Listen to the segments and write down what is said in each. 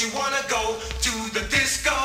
you wanna go to the disco?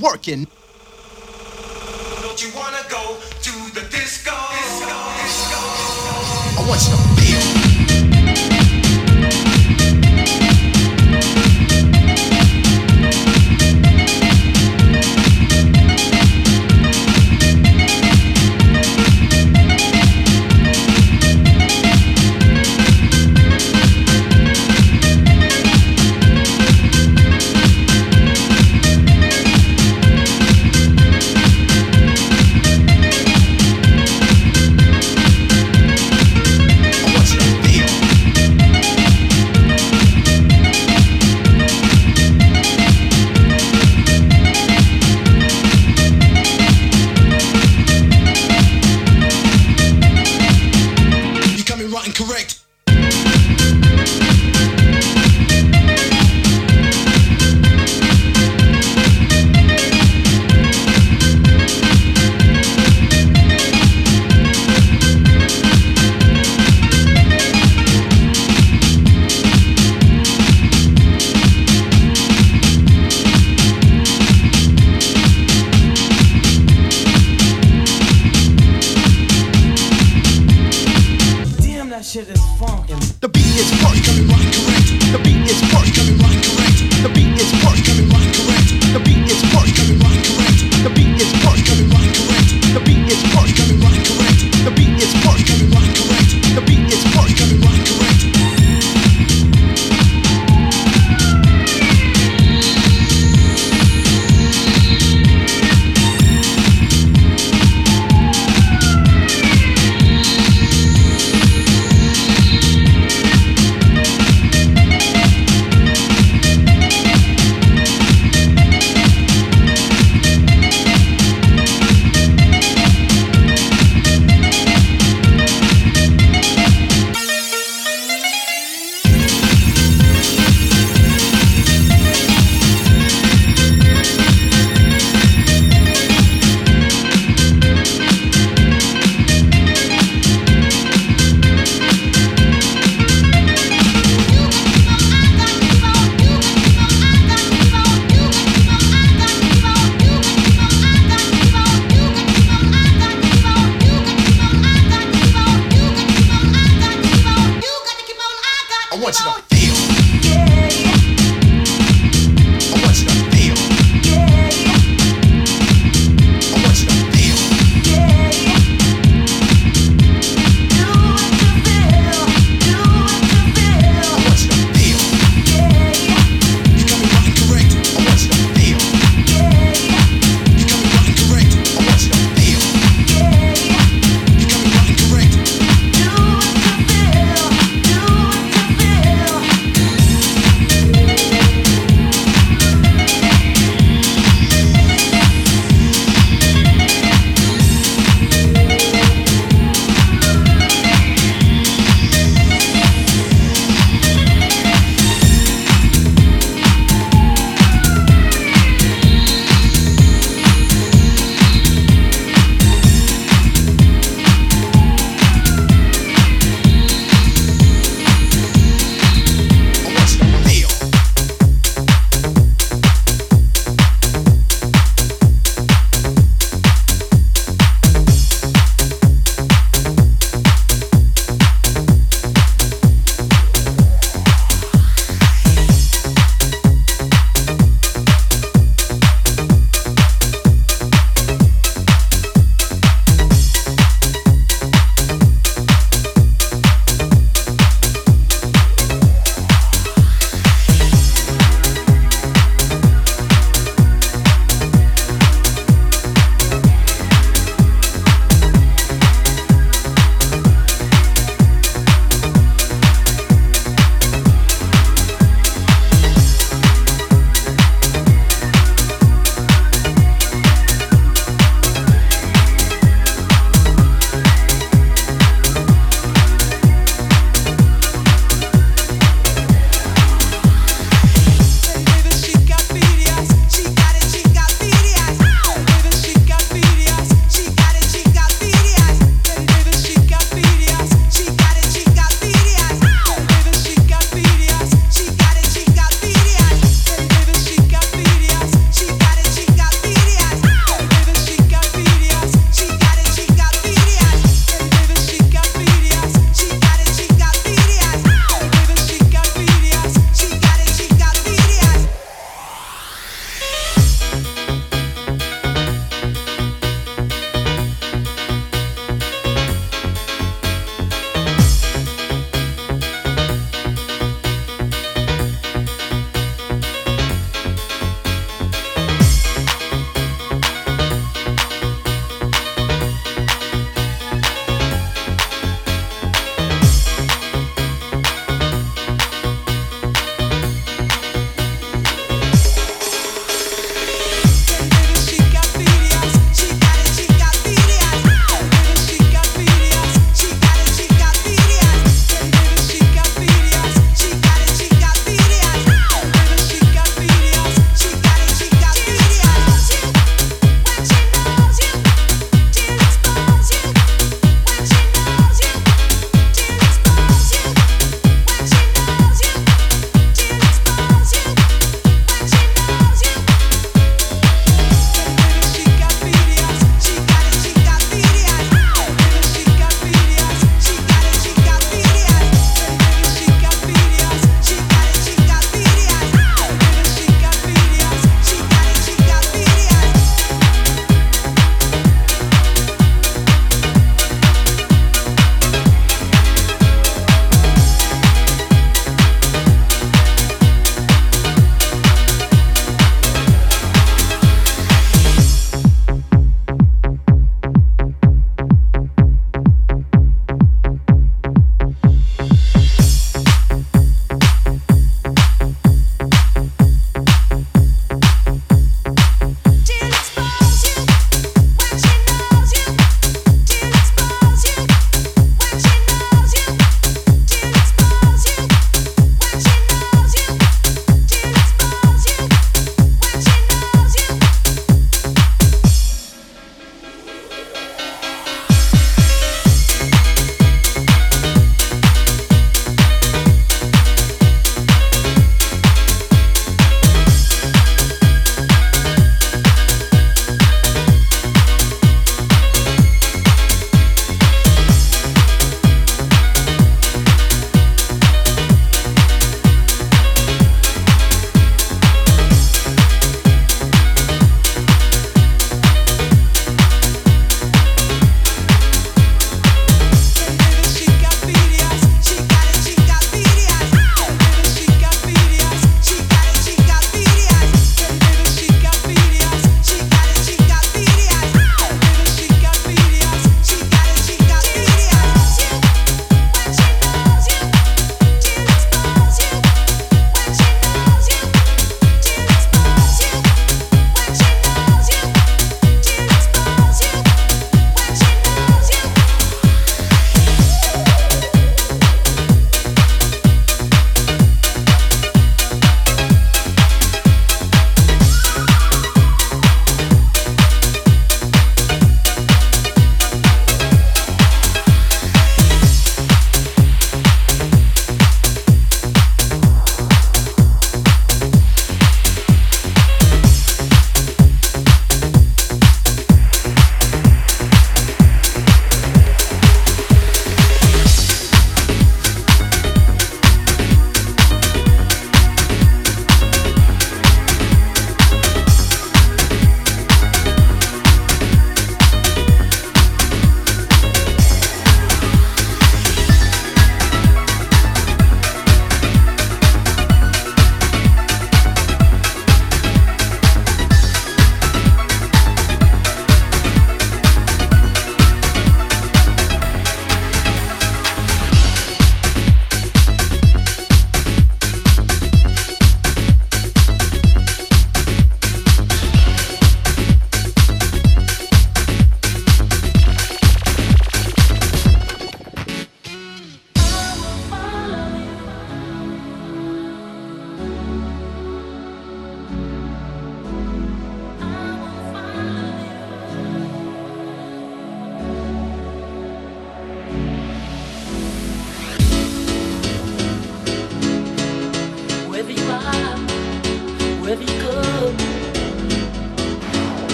working. Don't you wanna go to the disco? disco, disco, disco. I want you to feel.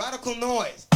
Radical noise.